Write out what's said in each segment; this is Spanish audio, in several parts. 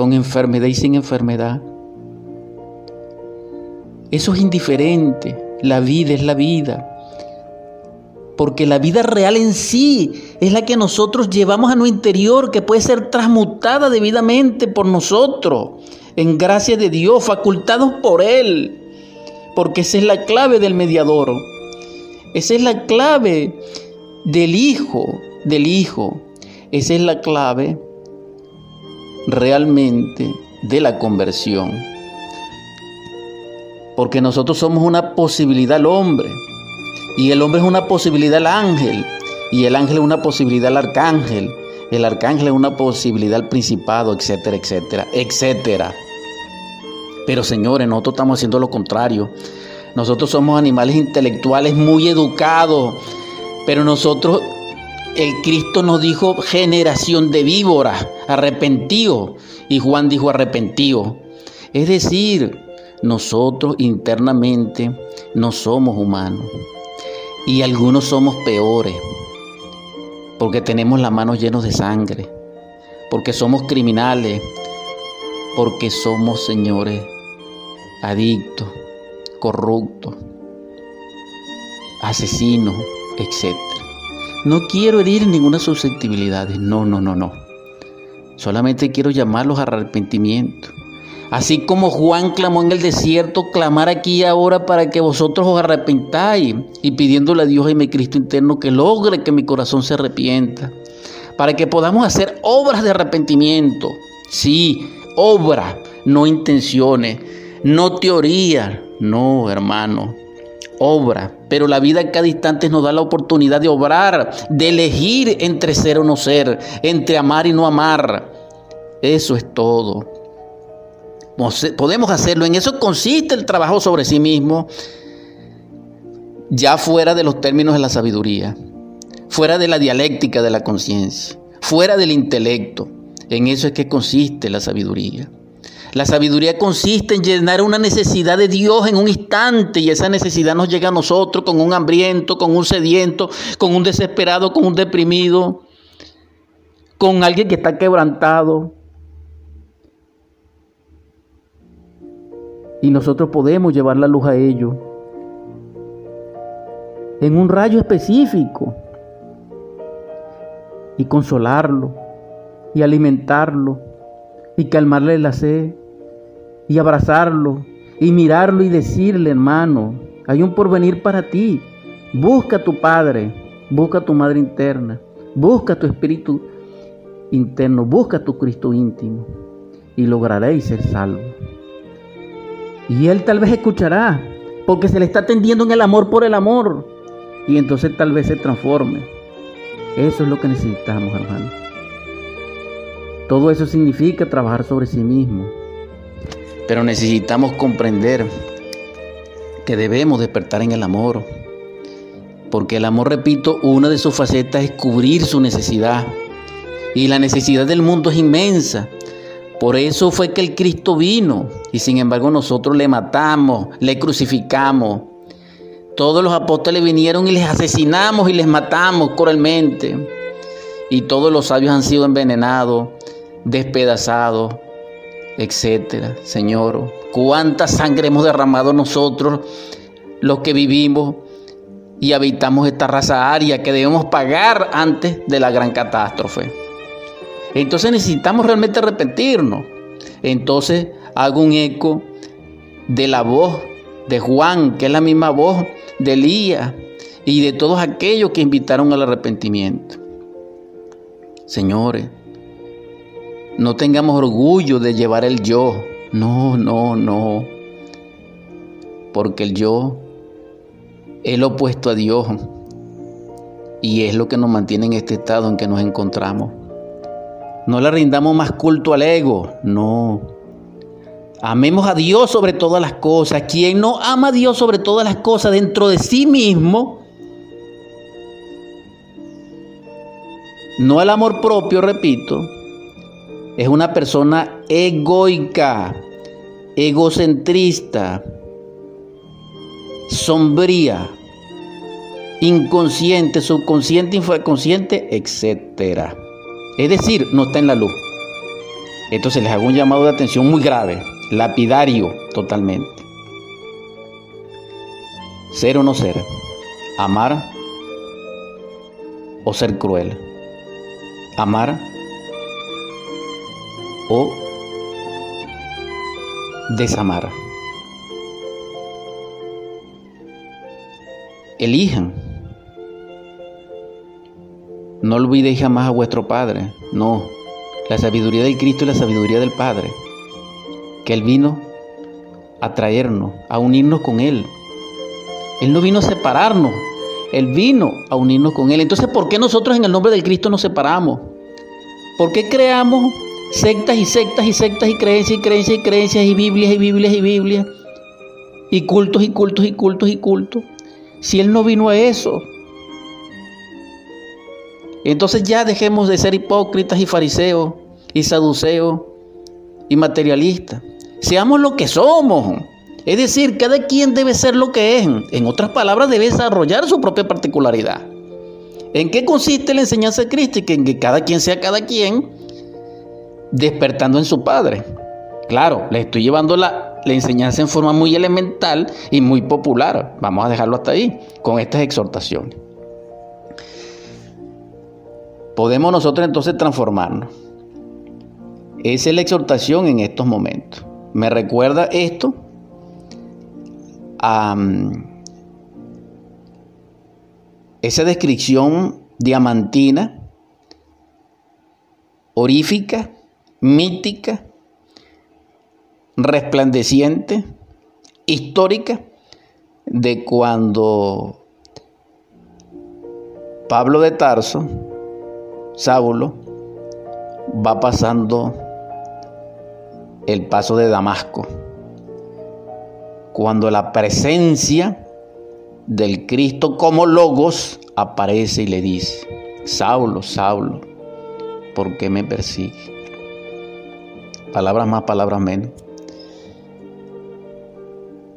con enfermedad y sin enfermedad. Eso es indiferente. La vida es la vida. Porque la vida real en sí es la que nosotros llevamos a nuestro interior, que puede ser transmutada debidamente por nosotros, en gracia de Dios, facultados por Él. Porque esa es la clave del mediador. Esa es la clave del Hijo, del Hijo. Esa es la clave realmente de la conversión. Porque nosotros somos una posibilidad al hombre. Y el hombre es una posibilidad al ángel. Y el ángel es una posibilidad al arcángel. El arcángel es una posibilidad al principado, etcétera, etcétera, etcétera. Pero señores, nosotros estamos haciendo lo contrario. Nosotros somos animales intelectuales muy educados. Pero nosotros, el Cristo nos dijo generación de víboras, arrepentido. Y Juan dijo arrepentido. Es decir, nosotros internamente no somos humanos. Y algunos somos peores. Porque tenemos las manos llenas de sangre. Porque somos criminales. Porque somos, señores, adictos, corruptos, asesinos, etc. No quiero herir ninguna susceptibilidad. No, no, no, no. Solamente quiero llamarlos a arrepentimiento. Así como Juan clamó en el desierto, clamar aquí ahora para que vosotros os arrepentáis y pidiéndole a Dios y mi Cristo interno que logre que mi corazón se arrepienta. Para que podamos hacer obras de arrepentimiento. Sí, obras, no intenciones, no teoría. No, hermano, obra. Pero la vida a cada instante nos da la oportunidad de obrar, de elegir entre ser o no ser, entre amar y no amar. Eso es todo. Podemos hacerlo. En eso consiste el trabajo sobre sí mismo, ya fuera de los términos de la sabiduría, fuera de la dialéctica de la conciencia, fuera del intelecto. En eso es que consiste la sabiduría. La sabiduría consiste en llenar una necesidad de Dios en un instante y esa necesidad nos llega a nosotros con un hambriento, con un sediento, con un desesperado, con un deprimido, con alguien que está quebrantado, Y nosotros podemos llevar la luz a ellos en un rayo específico y consolarlo y alimentarlo y calmarle la sed y abrazarlo y mirarlo y decirle, hermano, hay un porvenir para ti. Busca a tu Padre, busca a tu Madre interna, busca a tu Espíritu interno, busca a tu Cristo íntimo y lograréis ser salvos. Y él tal vez escuchará, porque se le está tendiendo en el amor por el amor. Y entonces tal vez se transforme. Eso es lo que necesitamos, hermano. Todo eso significa trabajar sobre sí mismo. Pero necesitamos comprender que debemos despertar en el amor. Porque el amor, repito, una de sus facetas es cubrir su necesidad. Y la necesidad del mundo es inmensa. Por eso fue que el Cristo vino y sin embargo nosotros le matamos, le crucificamos. Todos los apóstoles vinieron y les asesinamos y les matamos cruelmente. Y todos los sabios han sido envenenados, despedazados, etcétera. Señor, cuánta sangre hemos derramado nosotros, los que vivimos y habitamos esta raza aria que debemos pagar antes de la gran catástrofe. Entonces necesitamos realmente arrepentirnos. Entonces hago un eco de la voz de Juan, que es la misma voz de Elías y de todos aquellos que invitaron al arrepentimiento. Señores, no tengamos orgullo de llevar el yo. No, no, no. Porque el yo es lo opuesto a Dios. Y es lo que nos mantiene en este estado en que nos encontramos. No le rindamos más culto al ego, no. Amemos a Dios sobre todas las cosas. Quien no ama a Dios sobre todas las cosas dentro de sí mismo, no el amor propio, repito, es una persona egoica, egocentrista, sombría, inconsciente, subconsciente, inconsciente, etcétera. Es decir, no está en la luz. Entonces les hago un llamado de atención muy grave, lapidario totalmente. Ser o no ser, amar o ser cruel, amar o desamar. Elijan. No olvidéis jamás a vuestro Padre. No, la sabiduría del Cristo y la sabiduría del Padre. Que Él vino a traernos, a unirnos con Él. Él no vino a separarnos, Él vino a unirnos con Él. Entonces, ¿por qué nosotros en el nombre del Cristo nos separamos? ¿Por qué creamos sectas y sectas y sectas y creencias y creencias y creencias y Biblias y Biblias y Biblias? Y cultos y cultos y cultos y cultos. Si Él no vino a eso. Entonces ya dejemos de ser hipócritas y fariseos y saduceos y materialistas. Seamos lo que somos. Es decir, cada quien debe ser lo que es. En otras palabras, debe desarrollar su propia particularidad. ¿En qué consiste la enseñanza crística? En que cada quien sea cada quien, despertando en su Padre. Claro, le estoy llevando la, la enseñanza en forma muy elemental y muy popular. Vamos a dejarlo hasta ahí, con estas exhortaciones. Podemos nosotros entonces transformarnos. Esa es la exhortación en estos momentos. Me recuerda esto a esa descripción diamantina, orífica, mítica, resplandeciente, histórica, de cuando Pablo de Tarso, Saulo, va pasando el paso de Damasco cuando la presencia del Cristo como logos aparece y le dice, Saulo, Saulo, ¿por qué me persigue? Palabras más, palabras menos.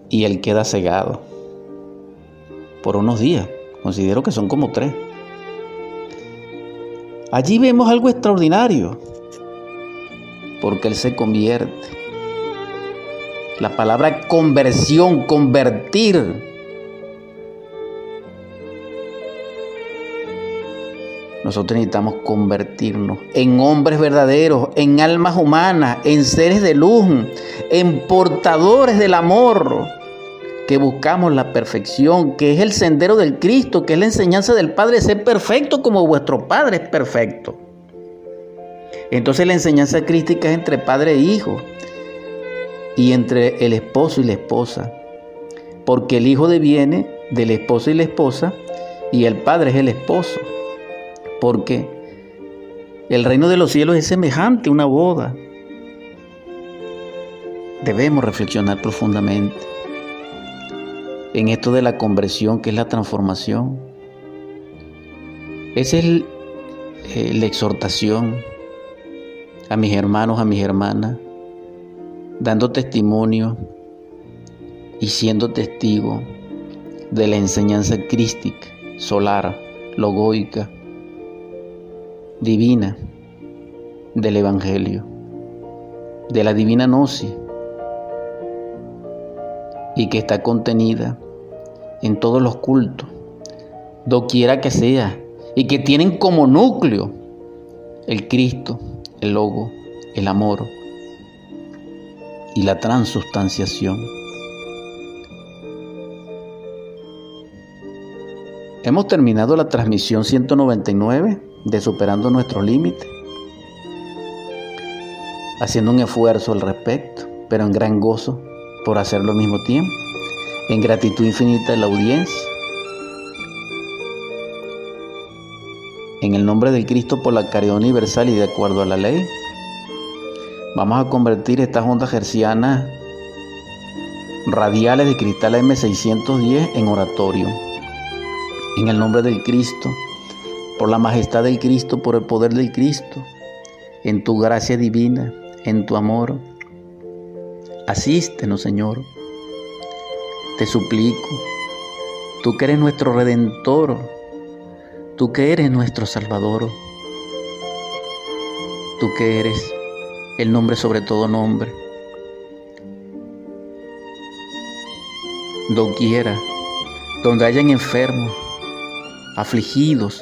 Y él queda cegado por unos días, considero que son como tres. Allí vemos algo extraordinario, porque él se convierte la palabra conversión, convertir. Nosotros necesitamos convertirnos en hombres verdaderos, en almas humanas, en seres de luz, en portadores del amor, que buscamos la perfección, que es el sendero del Cristo, que es la enseñanza del Padre, ser perfecto como vuestro Padre es perfecto. Entonces la enseñanza crística es entre Padre e Hijo y entre el esposo y la esposa, porque el hijo deviene del esposo y la esposa y el padre es el esposo, porque el reino de los cielos es semejante a una boda. Debemos reflexionar profundamente en esto de la conversión, que es la transformación. Esa es eh, la exhortación a mis hermanos, a mis hermanas, dando testimonio y siendo testigo de la enseñanza crística, solar, logoica, divina del Evangelio, de la divina gnosis, y que está contenida en todos los cultos, doquiera que sea, y que tienen como núcleo el Cristo, el Logo, el amor, y la transustanciación. Hemos terminado la transmisión 199 de Superando nuestros límites, haciendo un esfuerzo al respecto, pero en gran gozo por hacerlo al mismo tiempo, en gratitud infinita de la audiencia. En el nombre del Cristo por la caridad universal y de acuerdo a la ley, Vamos a convertir estas ondas hercianas radiales de cristal M610 en oratorio. En el nombre del Cristo, por la majestad del Cristo, por el poder del Cristo, en tu gracia divina, en tu amor. Asístenos, Señor. Te suplico, tú que eres nuestro redentor, tú que eres nuestro Salvador, tú que eres el nombre sobre todo nombre. Doquiera, donde hayan enfermos, afligidos,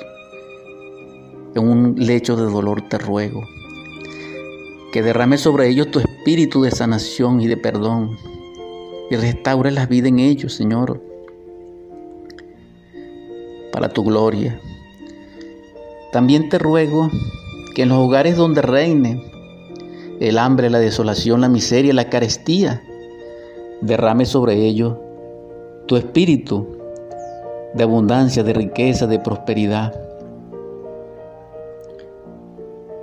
en un lecho de dolor te ruego, que derrame sobre ellos tu espíritu de sanación y de perdón, y restaure la vida en ellos, Señor, para tu gloria. También te ruego que en los hogares donde reine el hambre, la desolación, la miseria, la carestía, derrame sobre ellos tu espíritu de abundancia, de riqueza, de prosperidad.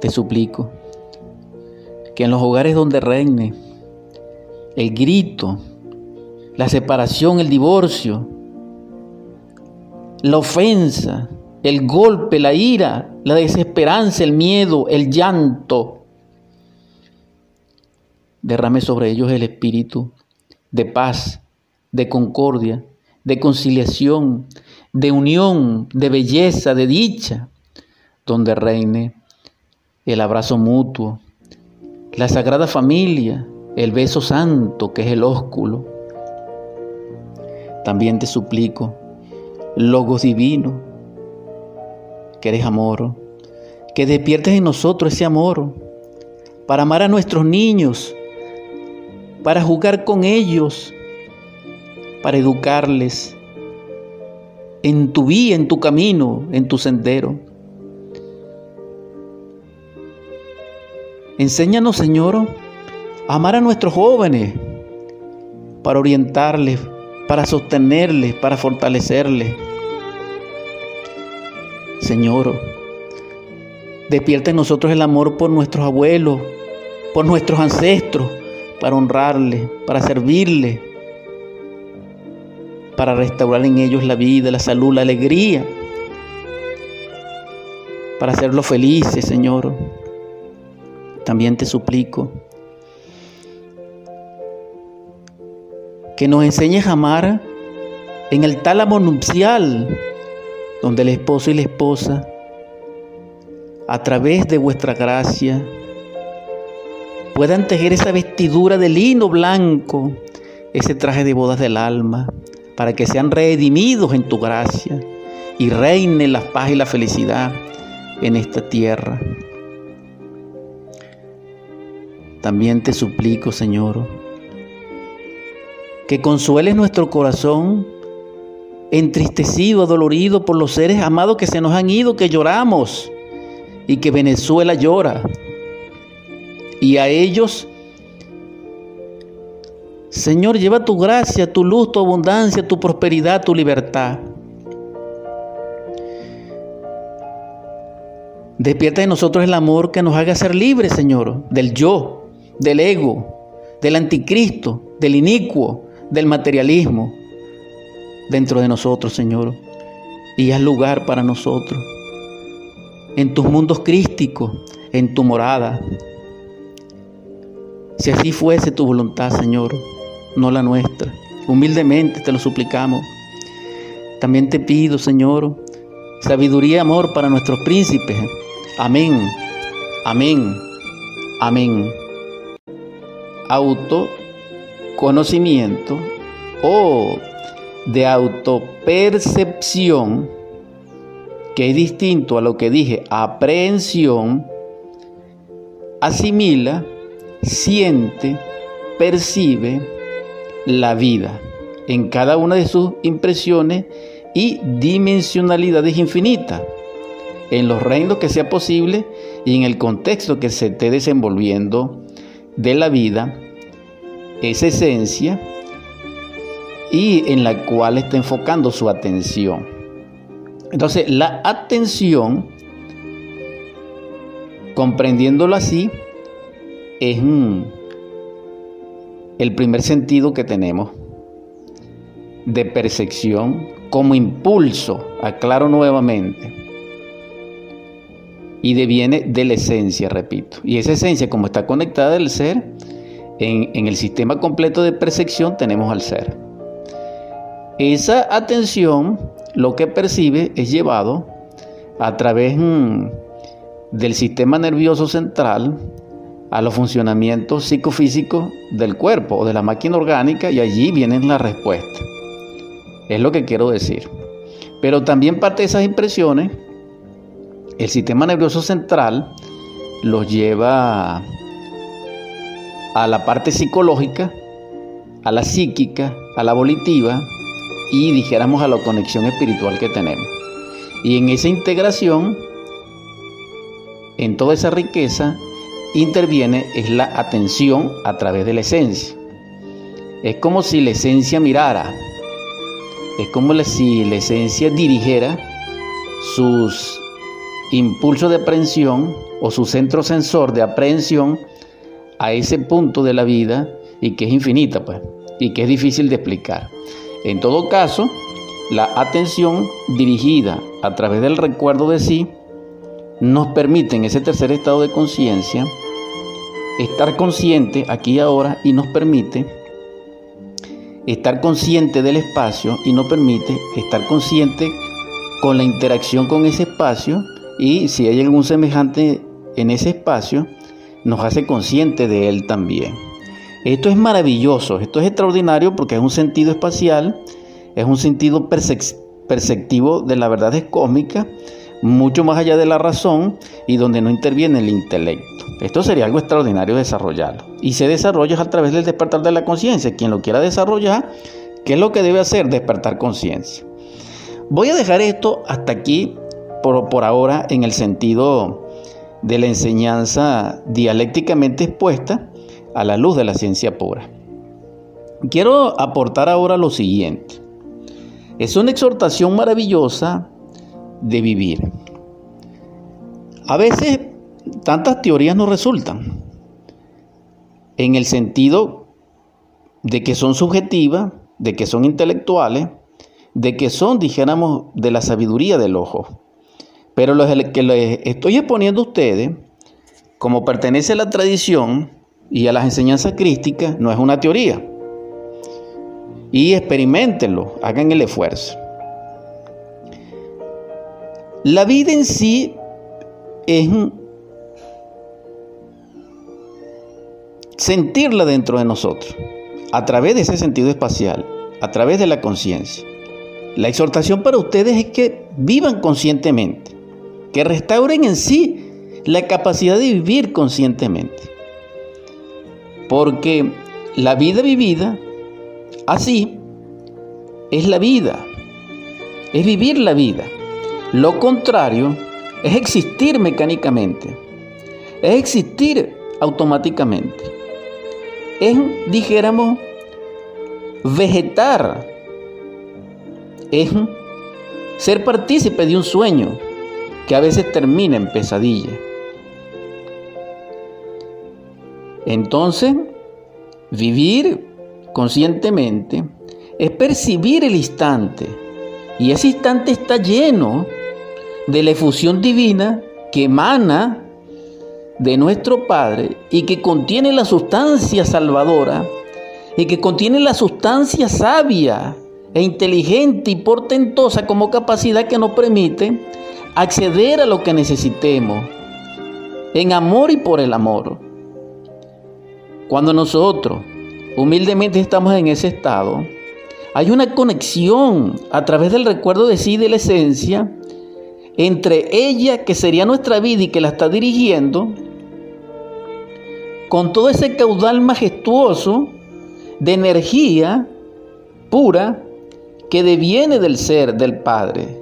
Te suplico que en los hogares donde reine el grito, la separación, el divorcio, la ofensa, el golpe, la ira, la desesperanza, el miedo, el llanto. Derrame sobre ellos el espíritu de paz, de concordia, de conciliación, de unión, de belleza, de dicha, donde reine el abrazo mutuo, la sagrada familia, el beso santo que es el ósculo. También te suplico, Logos divino, que eres amor, que despiertes en nosotros ese amor para amar a nuestros niños, para jugar con ellos, para educarles en tu vía, en tu camino, en tu sendero. Enséñanos, Señor, a amar a nuestros jóvenes, para orientarles, para sostenerles, para fortalecerles Señor, despierta en nosotros el amor por nuestros abuelos, por nuestros ancestros, para honrarles, para servirles, para restaurar en ellos la vida, la salud, la alegría, para hacerlos felices, Señor. También te suplico que nos enseñes a amar en el tálamo nupcial donde el esposo y la esposa, a través de vuestra gracia, puedan tejer esa vestidura de lino blanco, ese traje de bodas del alma, para que sean redimidos en tu gracia y reine la paz y la felicidad en esta tierra. También te suplico, Señor, que consueles nuestro corazón entristecido, adolorido por los seres amados que se nos han ido, que lloramos y que Venezuela llora. Y a ellos, Señor, lleva tu gracia, tu luz, tu abundancia, tu prosperidad, tu libertad. Despierta en nosotros el amor que nos haga ser libres, Señor, del yo, del ego, del anticristo, del inicuo, del materialismo, dentro de nosotros, Señor, y haz lugar para nosotros en tus mundos crísticos, en tu morada. Si así fuese tu voluntad, Señor, no la nuestra. Humildemente te lo suplicamos. También te pido, Señor, sabiduría y amor para nuestros príncipes. Amén, amén, amén. Autoconocimiento. Oh, de autopercepción, que es distinto a lo que dije, aprehensión, asimila, siente, percibe la vida en cada una de sus impresiones y dimensionalidades infinitas, en los reinos que sea posible y en el contexto que se esté desenvolviendo de la vida, esa esencia y en la cual está enfocando su atención. Entonces, la atención, comprendiéndolo así, es el primer sentido que tenemos de percepción como impulso, aclaro nuevamente, y deviene de la esencia, repito. Y esa esencia, como está conectada al ser, en, en el sistema completo de percepción tenemos al ser. Esa atención lo que percibe es llevado a través mm, del sistema nervioso central a los funcionamientos psicofísicos del cuerpo o de la máquina orgánica y allí vienen las respuestas. Es lo que quiero decir. Pero también parte de esas impresiones, el sistema nervioso central los lleva a la parte psicológica, a la psíquica, a la volitiva y dijéramos a la conexión espiritual que tenemos. Y en esa integración, en toda esa riqueza, interviene es la atención a través de la esencia. Es como si la esencia mirara, es como si la esencia dirigiera sus impulsos de aprehensión o su centro sensor de aprehensión a ese punto de la vida y que es infinita, pues, y que es difícil de explicar. En todo caso, la atención dirigida a través del recuerdo de sí nos permite en ese tercer estado de conciencia estar consciente aquí y ahora y nos permite estar consciente del espacio y nos permite estar consciente con la interacción con ese espacio y si hay algún semejante en ese espacio, nos hace consciente de él también. Esto es maravilloso, esto es extraordinario porque es un sentido espacial, es un sentido perceptivo de la verdad cósmica, mucho más allá de la razón y donde no interviene el intelecto. Esto sería algo extraordinario desarrollarlo. Y se desarrolla a través del despertar de la conciencia. Quien lo quiera desarrollar, ¿qué es lo que debe hacer? Despertar conciencia. Voy a dejar esto hasta aquí por, ahora en el sentido de la enseñanza dialécticamente expuesta a la luz de la ciencia pura. Quiero aportar ahora lo siguiente. Es una exhortación maravillosa de vivir. A veces tantas teorías no resultan, en el sentido de que son subjetivas, de que son intelectuales, de que son, dijéramos, de la sabiduría del ojo. Pero lo que les estoy exponiendo a ustedes, como pertenece a la tradición y a las enseñanzas crísticas, no es una teoría. Y experimentenlo, hagan el esfuerzo. La vida en sí es sentirla dentro de nosotros, a través de ese sentido espacial, a través de la conciencia. La exhortación para ustedes es que vivan conscientemente que restauren en sí la capacidad de vivir conscientemente. Porque la vida vivida, así, es la vida, es vivir la vida. Lo contrario es existir mecánicamente, es existir automáticamente, es, dijéramos, vegetar, es ser partícipe de un sueño, que a veces termina en pesadilla. Entonces, vivir conscientemente es percibir el instante. Y ese instante está lleno de la efusión divina que emana de nuestro Padre y que contiene la sustancia salvadora y que contiene la sustancia sabia e inteligente y portentosa como capacidad que nos permite acceder a lo que necesitemos, en amor y por el amor. Cuando nosotros humildemente estamos en ese estado, hay una conexión a través del recuerdo de sí de la esencia entre ella, que sería nuestra vida y que la está dirigiendo, con todo ese caudal majestuoso de energía pura que deviene del ser del Padre.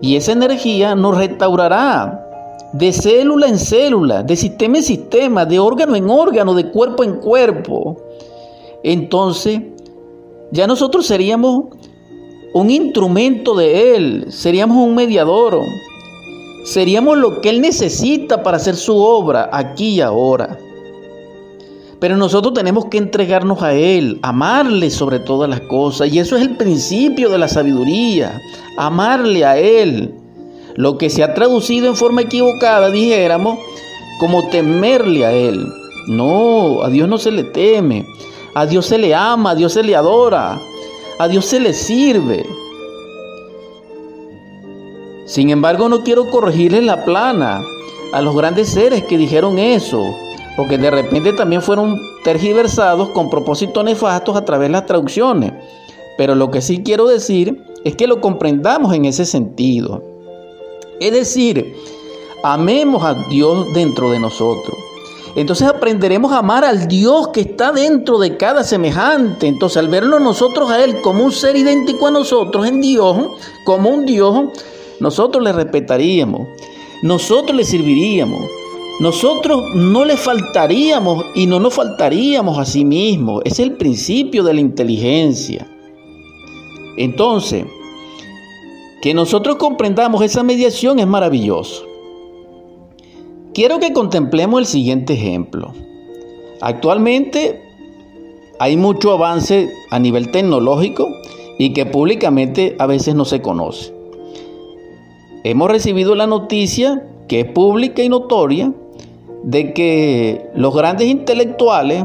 Y esa energía nos restaurará de célula en célula, de sistema en sistema, de órgano en órgano, de cuerpo en cuerpo. Entonces, ya nosotros seríamos un instrumento de Él, seríamos un mediador, seríamos lo que Él necesita para hacer su obra aquí y ahora. Pero nosotros tenemos que entregarnos a Él, amarle sobre todas las cosas. Y eso es el principio de la sabiduría, amarle a Él. Lo que se ha traducido en forma equivocada, dijéramos, como temerle a Él. No, a Dios no se le teme, a Dios se le ama, a Dios se le adora, a Dios se le sirve. Sin embargo, no quiero corregirle la plana a los grandes seres que dijeron eso porque de repente también fueron tergiversados con propósitos nefastos a través de las traducciones. Pero lo que sí quiero decir es que lo comprendamos en ese sentido. Es decir, amemos a Dios dentro de nosotros. Entonces aprenderemos a amar al Dios que está dentro de cada semejante. Entonces al verlo nosotros a Él como un ser idéntico a nosotros en Dios, como un Dios, nosotros le respetaríamos, nosotros le serviríamos, nosotros no le faltaríamos y no nos faltaríamos a sí mismos. Es el principio de la inteligencia. Entonces, que nosotros comprendamos esa mediación es maravilloso. Quiero que contemplemos el siguiente ejemplo. Actualmente hay mucho avance a nivel tecnológico y que públicamente a veces no se conoce. Hemos recibido la noticia que es pública y notoria de que los grandes intelectuales,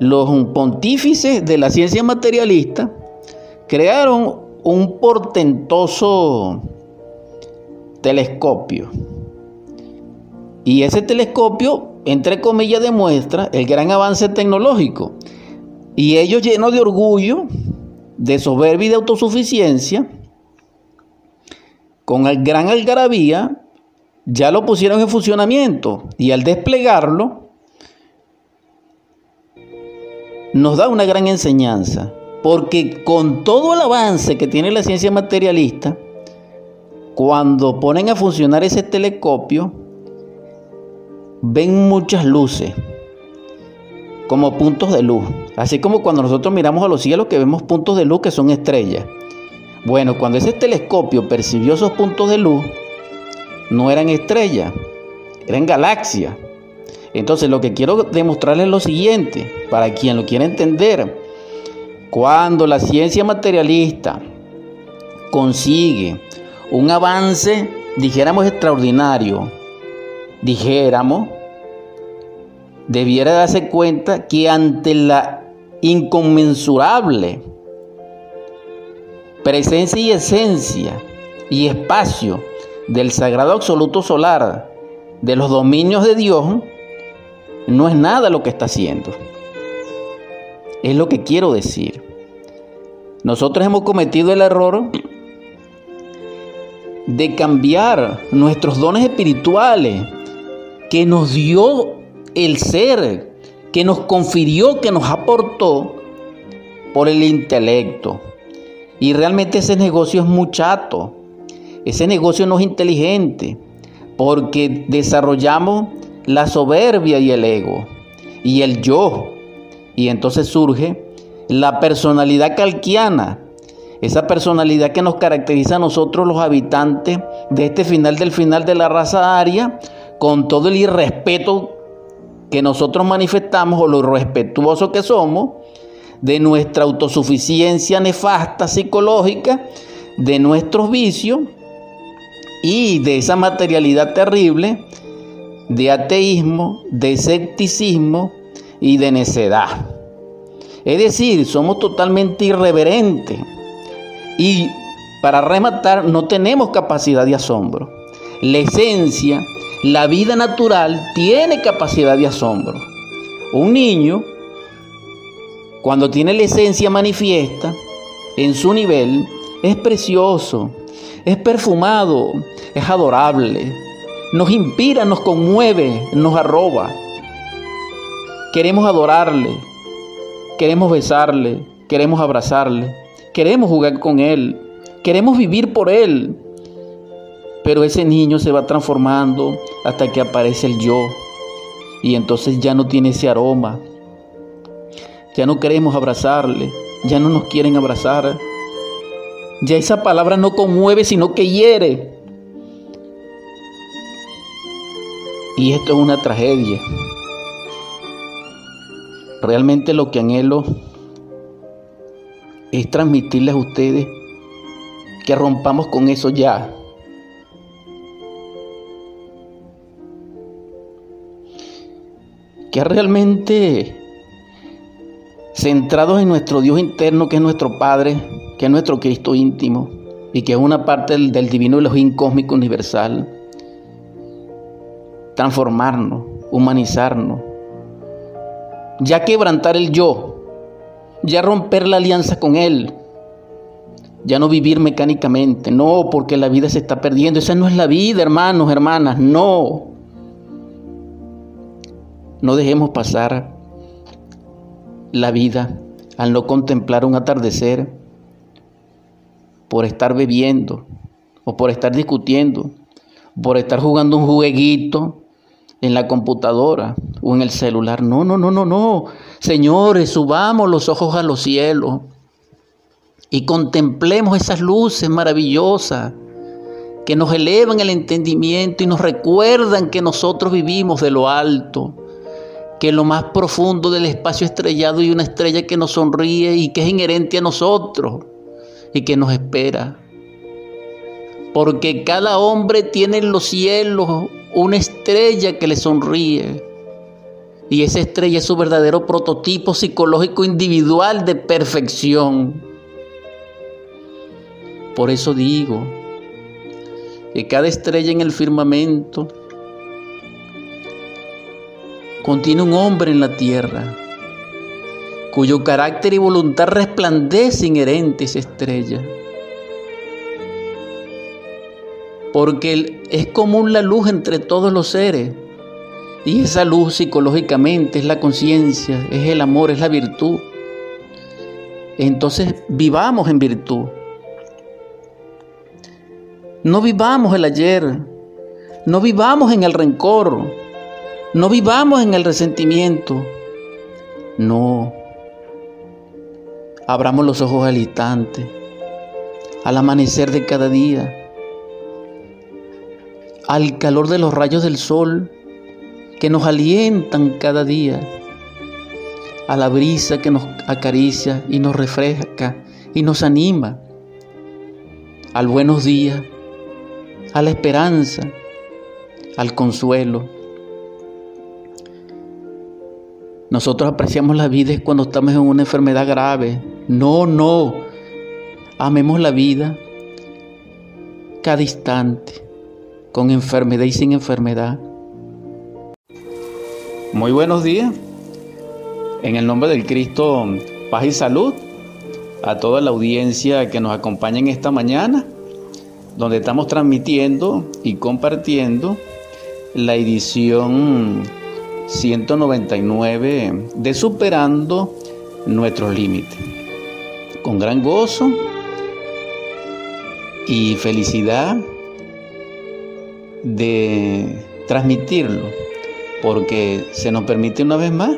los pontífices de la ciencia materialista, crearon un portentoso telescopio. Y ese telescopio, entre comillas, demuestra el gran avance tecnológico. Y ellos llenos de orgullo, de soberbia y de autosuficiencia, con el gran algarabía, ya lo pusieron en funcionamiento y al desplegarlo nos da una gran enseñanza, porque con todo el avance que tiene la ciencia materialista, cuando ponen a funcionar ese telescopio, ven muchas luces, como puntos de luz, así como cuando nosotros miramos a los cielos que vemos puntos de luz que son estrellas. Bueno, cuando ese telescopio percibió esos puntos de luz, no eran estrellas, eran galaxias. Entonces lo que quiero demostrarles es lo siguiente, para quien lo quiera entender, cuando la ciencia materialista consigue un avance, dijéramos extraordinario, dijéramos, debiera darse cuenta que ante la inconmensurable presencia y esencia y espacio del sagrado absoluto solar, de los dominios de Dios, no es nada lo que está haciendo. Es lo que quiero decir. Nosotros hemos cometido el error de cambiar nuestros dones espirituales que nos dio el ser, que nos confirió, que nos aportó por el intelecto. Y realmente ese negocio es muy chato. Ese negocio no es inteligente porque desarrollamos la soberbia y el ego y el yo. Y entonces surge la personalidad calquiana, esa personalidad que nos caracteriza a nosotros los habitantes de este final del final de la raza aria, con todo el irrespeto que nosotros manifestamos o lo respetuoso que somos, de nuestra autosuficiencia nefasta psicológica, de nuestros vicios y de esa materialidad terrible de ateísmo, de escepticismo y de necedad. Es decir, somos totalmente irreverentes y para rematar no tenemos capacidad de asombro. La esencia, la vida natural tiene capacidad de asombro. Un niño, cuando tiene la esencia manifiesta en su nivel, es precioso, es perfumado, es adorable, nos inspira, nos conmueve, nos arroba. Queremos adorarle, queremos besarle, queremos abrazarle, queremos jugar con él, queremos vivir por él. Pero ese niño se va transformando hasta que aparece el yo y entonces ya no tiene ese aroma. Ya no queremos abrazarle, ya no nos quieren abrazar. Ya esa palabra no conmueve, sino que hiere. Y esto es una tragedia. Realmente lo que anhelo es transmitirles a ustedes que rompamos con eso ya. Que realmente centrados en nuestro Dios interno, que es nuestro Padre, que es nuestro Cristo íntimo y que es una parte del, divino Elohim cósmico universal, transformarnos, humanizarnos, ya quebrantar el yo, ya romper la alianza con Él, ya no vivir mecánicamente, no, porque la vida se está perdiendo, esa no es la vida, hermanos, hermanas, no. No dejemos pasar la vida al no contemplar un atardecer por estar bebiendo o por estar discutiendo, por estar jugando un jueguito en la computadora o en el celular. No, no, no, no, no. Señores, subamos los ojos a los cielos y contemplemos esas luces maravillosas que nos elevan el entendimiento y nos recuerdan que nosotros vivimos de lo alto, que lo más profundo del espacio estrellado y una estrella que nos sonríe y que es inherente a nosotros y que nos espera. Porque cada hombre tiene en los cielos una estrella que le sonríe. Y esa estrella es su verdadero prototipo psicológico individual de perfección. Por eso digo que cada estrella en el firmamento contiene un hombre en la tierra cuyo carácter y voluntad resplandece inherente esa estrella. Porque es común la luz entre todos los seres. Y esa luz psicológicamente es la conciencia, es el amor, es la virtud. Entonces vivamos en virtud. No vivamos el ayer. No vivamos en el rencor. No vivamos en el resentimiento. No. Abramos los ojos al instante, al amanecer de cada día, al calor de los rayos del sol que nos alientan cada día, a la brisa que nos acaricia y nos refresca y nos anima, al buenos días, a la esperanza, al consuelo Nosotros apreciamos la vida cuando estamos en una enfermedad grave. No, no. Amemos la vida cada instante, con enfermedad y sin enfermedad. Muy buenos días. En el nombre del Cristo, paz y salud a toda la audiencia que nos acompaña en esta mañana, donde estamos transmitiendo y compartiendo la edición 199 de Superando nuestros límites. Con gran gozo y felicidad de transmitirlo, porque se nos permite una vez más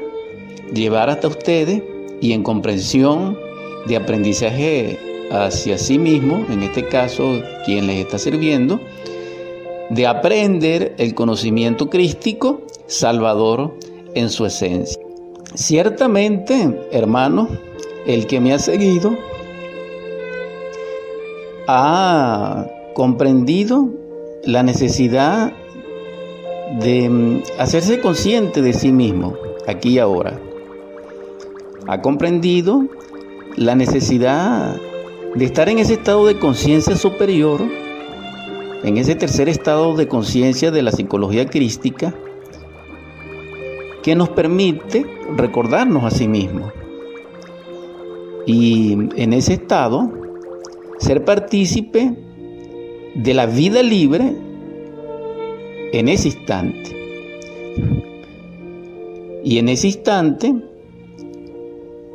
llevar hasta ustedes y en comprensión de aprendizaje hacia sí mismo, en este caso quien les está sirviendo, de aprender el conocimiento crístico salvador en su esencia. Ciertamente, hermano, el que me ha seguido ha comprendido la necesidad de mm, hacerse consciente de sí mismo, aquí y ahora. Ha comprendido la necesidad de estar en ese estado de conciencia superior en ese tercer estado de conciencia de la psicología crística que nos permite recordarnos a sí mismos. Y en ese estado, ser partícipe de la vida libre en ese instante. Y en ese instante,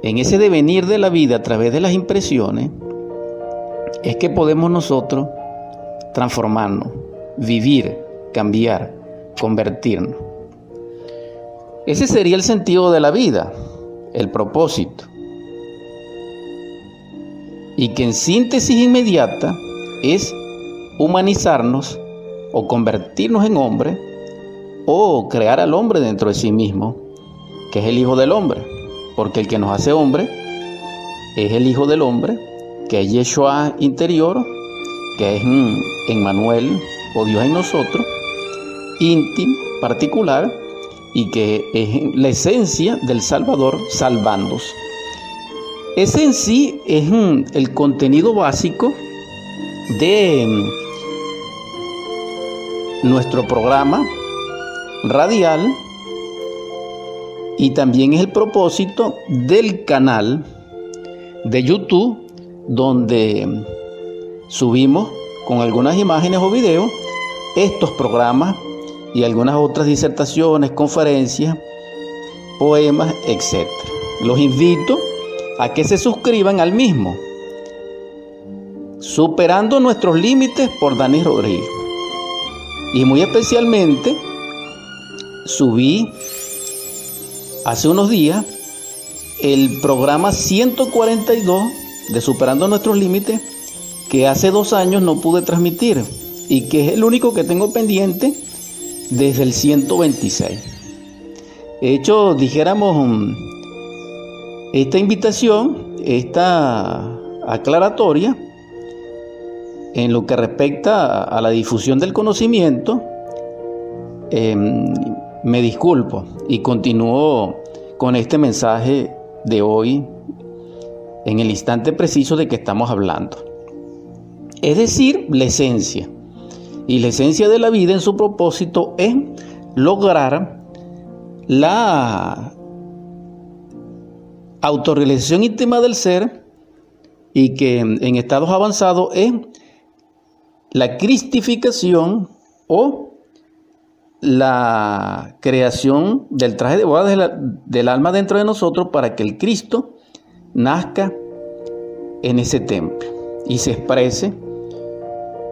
en ese devenir de la vida a través de las impresiones, es que podemos nosotros transformarnos, vivir, cambiar, convertirnos. Ese sería el sentido de la vida, el propósito. Y que en síntesis inmediata es humanizarnos o convertirnos en hombre o crear al hombre dentro de sí mismo, que es el Hijo del Hombre, porque el que nos hace hombre es el Hijo del Hombre, que es Yeshua interior, que es Emmanuel o Dios en nosotros, íntimo, particular, y que es la esencia del Salvador salvándose. Ese en sí es el contenido básico de nuestro programa radial y también es el propósito del canal de YouTube donde subimos con algunas imágenes o videos estos programas y algunas otras disertaciones, conferencias, poemas, etc. Los invito a que se suscriban al mismo. Superando nuestros límites por Dani Rodríguez. Y muy especialmente subí hace unos días el programa 142 de Superando nuestros límites que hace dos años no pude transmitir y que es el único que tengo pendiente desde el 126. He hecho, dijéramos, mm, esta invitación, esta aclaratoria, en lo que respecta a la difusión del conocimiento, em, me disculpo y continúo con este mensaje de hoy en el instante preciso de que estamos hablando. Es decir, la esencia. Y la esencia de la vida en su propósito es lograr la autorrealización íntima del ser y que en estados avanzados es la cristificación o la creación del traje de boda del alma dentro de nosotros para que el Cristo nazca en ese templo y se exprese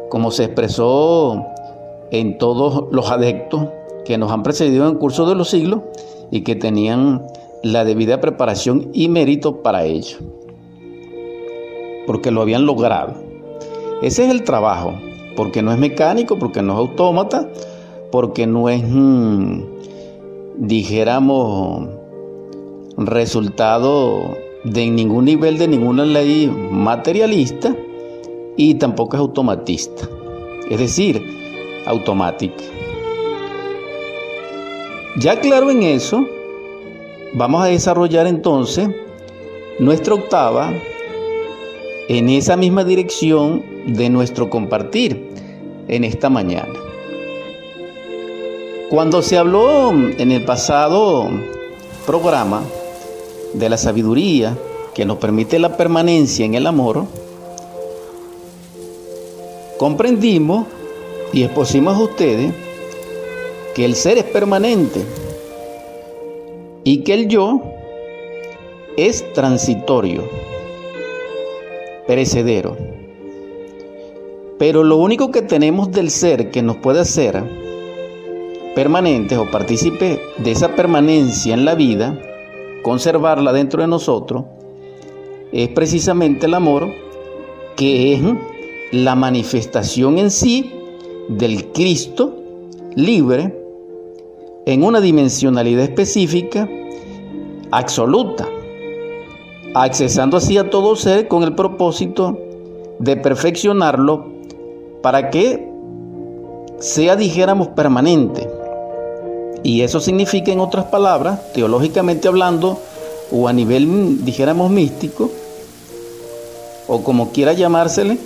como se expresó en todos los adeptos que nos han precedido en el curso de los siglos y que tenían la debida preparación y mérito para ello, porque lo habían logrado. Ese es el trabajo, porque no es mecánico, porque no es autómata, porque no es, mm, dijéramos, resultado de ningún nivel de ninguna ley materialista, y tampoco es automatista, es decir, automática. Ya claro en eso, vamos a desarrollar entonces nuestra octava en esa misma dirección de nuestro compartir en esta mañana. Cuando se habló en el pasado programa de la sabiduría que nos permite la permanencia en el amor, comprendimos y expusimos a ustedes que el ser es permanente y que el yo es transitorio, perecedero. Pero lo único que tenemos del ser que nos puede hacer permanentes o partícipe de esa permanencia en la vida, conservarla dentro de nosotros, es precisamente el amor que es la manifestación en sí del Cristo libre en una dimensionalidad específica absoluta, accesando así a todo ser con el propósito de perfeccionarlo para que sea, dijéramos, permanente. Y eso significa, en otras palabras, teológicamente hablando, o a nivel, dijéramos, místico, o como quiera llamársele,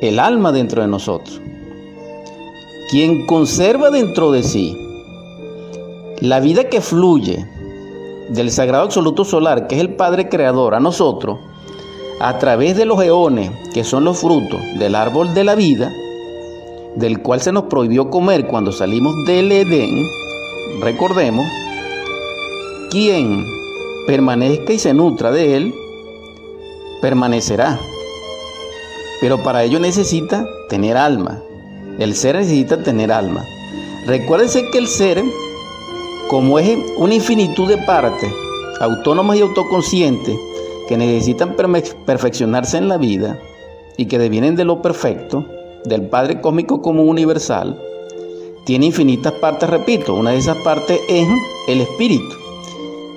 el alma dentro de nosotros. Quien conserva dentro de sí la vida que fluye del Sagrado Absoluto Solar, que es el Padre Creador, a nosotros, a través de los eones, que son los frutos del árbol de la vida, del cual se nos prohibió comer cuando salimos del Edén, recordemos, quien permanezca y se nutra de él, permanecerá. Pero para ello necesita tener alma. El ser necesita tener alma. Recuérdense que el ser, como es una infinitud de partes, autónomas y autoconscientes, que necesitan perfeccionarse en la vida y que devienen de lo perfecto, del Padre Cósmico común universal, tiene infinitas partes, repito, una de esas partes es el espíritu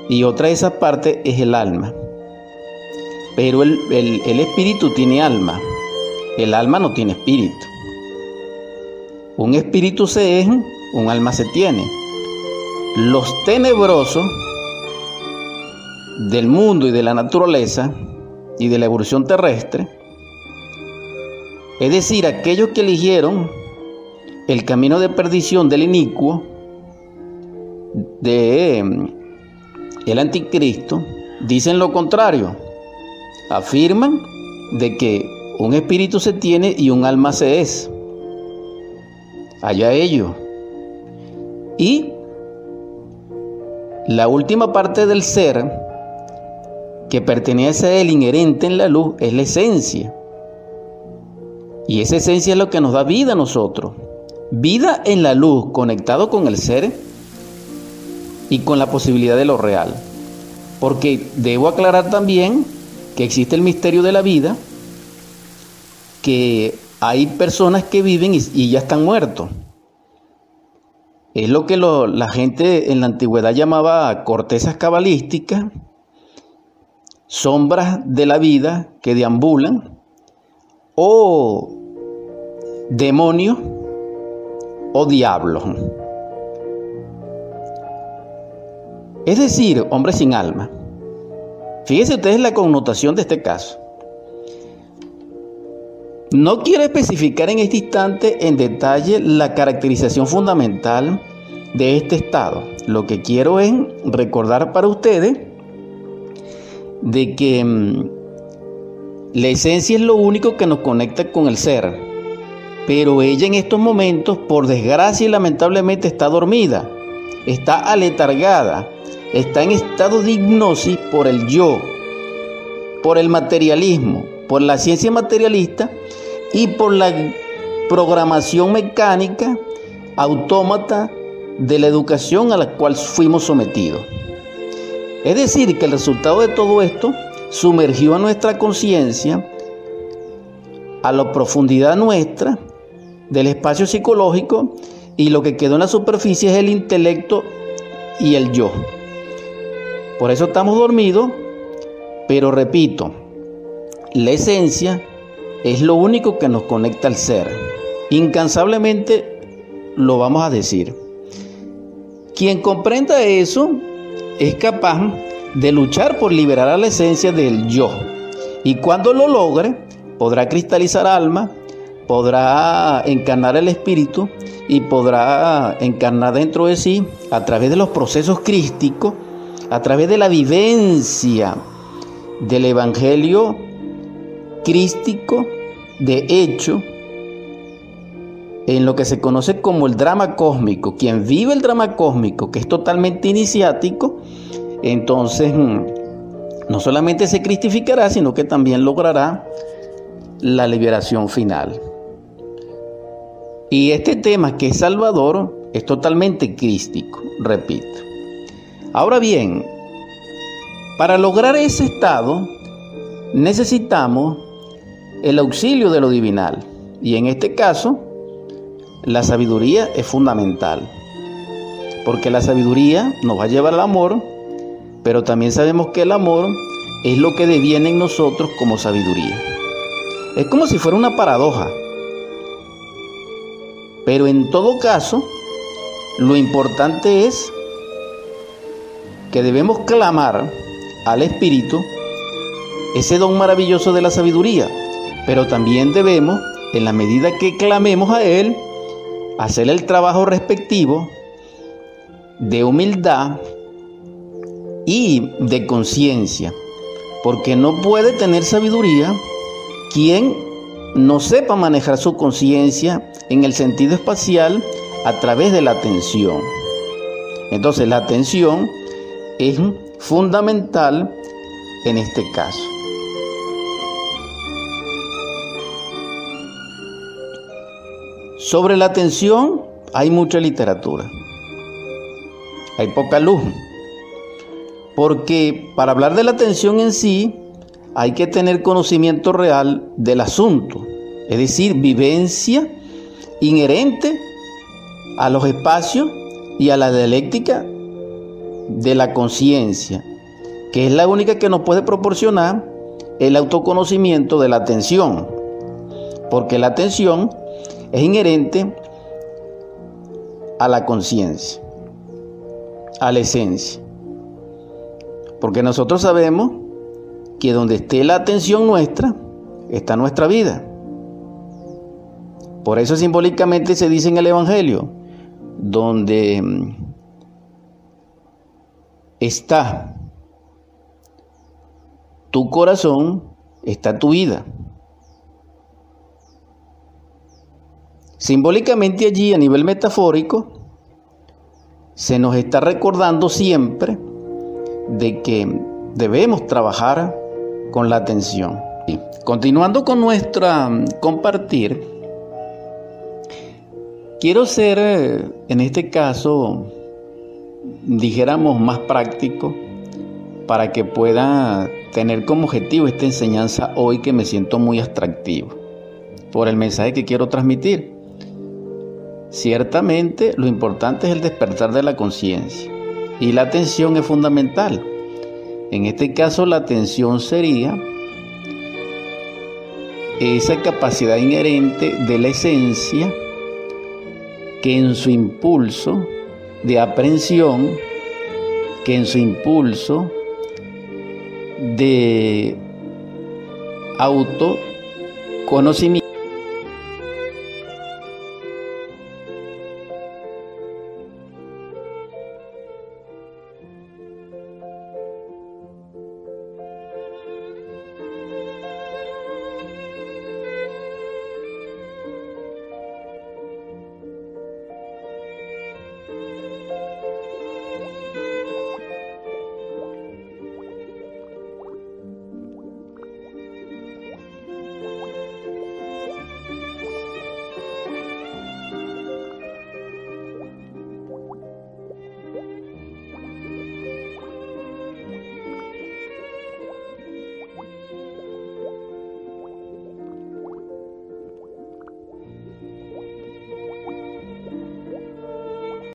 y otra de esas partes es el alma. Pero el, el espíritu tiene alma, el alma no tiene espíritu. Un espíritu se es, un alma se tiene. Los tenebrosos del mundo y de la naturaleza y de la evolución terrestre, es decir, aquellos que eligieron el camino de perdición del inicuo, de em, el anticristo dicen lo contrario. Afirman de que un espíritu se tiene y un alma se es. Allá ellos. Y la última parte del ser que pertenece a él inherente en la luz es la esencia. Y esa esencia es lo que nos da vida a nosotros. Vida en la luz, conectado con el ser y con la posibilidad de lo real. Porque debo aclarar también que existe el misterio de la vida, que hay personas que viven y, ya están muertos. Es lo que la gente en la antigüedad llamaba cortezas cabalísticas, sombras de la vida que deambulan, o demonios o diablos. Es decir, hombre sin alma. Fíjense ustedes la connotación de este caso. No quiero especificar en este instante en detalle la caracterización fundamental de este estado. Lo que quiero es recordar para ustedes de que mm, la esencia es lo único que nos conecta con el ser, pero ella en estos momentos, por desgracia y lamentablemente, está dormida, está aletargada, está en estado de hipnosis por el yo, por el materialismo, por la ciencia materialista y por la programación mecánica, autómata de la educación a la cual fuimos sometidos. Es decir, que el resultado de todo esto sumergió a nuestra conciencia a la profundidad nuestra del espacio psicológico y lo que quedó en la superficie es el intelecto y el yo. Por eso estamos dormidos, pero repito, la esencia es lo único que nos conecta al ser. Incansablemente lo vamos a decir. Quien comprenda eso es capaz de luchar por liberar a la esencia del yo. Y cuando lo logre, podrá cristalizar alma, podrá encarnar el espíritu y podrá encarnar dentro de sí a través de los procesos crísticos a través de la vivencia del Evangelio crístico, de hecho, en lo que se conoce como el drama cósmico. Quien vive el drama cósmico, que es totalmente iniciático, entonces mm, no solamente se cristificará, sino que también logrará la liberación final. Y este tema que es Salvador es totalmente crístico, repito. Ahora bien, para lograr ese estado necesitamos el auxilio de lo divinal. Y en este caso, la sabiduría es fundamental. Porque la sabiduría nos va a llevar al amor, pero también sabemos que el amor es lo que deviene en nosotros como sabiduría. Es como si fuera una paradoja. Pero en todo caso, lo importante es que debemos clamar al Espíritu ese don maravilloso de la sabiduría, pero también debemos, en la medida que clamemos a Él, hacer el trabajo respectivo de humildad y de conciencia, porque no puede tener sabiduría quien no sepa manejar su conciencia en el sentido espacial a través de la atención. Entonces la atención es fundamental en este caso. Sobre la atención hay mucha literatura, hay poca luz, porque para hablar de la atención en sí hay que tener conocimiento real del asunto, es decir, vivencia inherente a los espacios y a la dialéctica de la conciencia, que es la única que nos puede proporcionar el autoconocimiento de la atención, porque la atención es inherente a la conciencia, a la esencia. Porque nosotros sabemos que donde esté la atención nuestra, está nuestra vida. Por eso simbólicamente se dice en el Evangelio, donde está tu corazón, está tu vida. Simbólicamente allí, a nivel metafórico, se nos está recordando siempre de que debemos trabajar con la atención. Continuando con nuestra mm, compartir, quiero ser, eh, en este caso, dijéramos más práctico para que pueda tener como objetivo esta enseñanza hoy que me siento muy atractivo por el mensaje que quiero transmitir. Ciertamente lo importante es el despertar de la conciencia y la atención es fundamental. En este caso la atención sería esa capacidad inherente de la esencia que en su impulso de aprehensión, que en su impulso de autoconocimiento,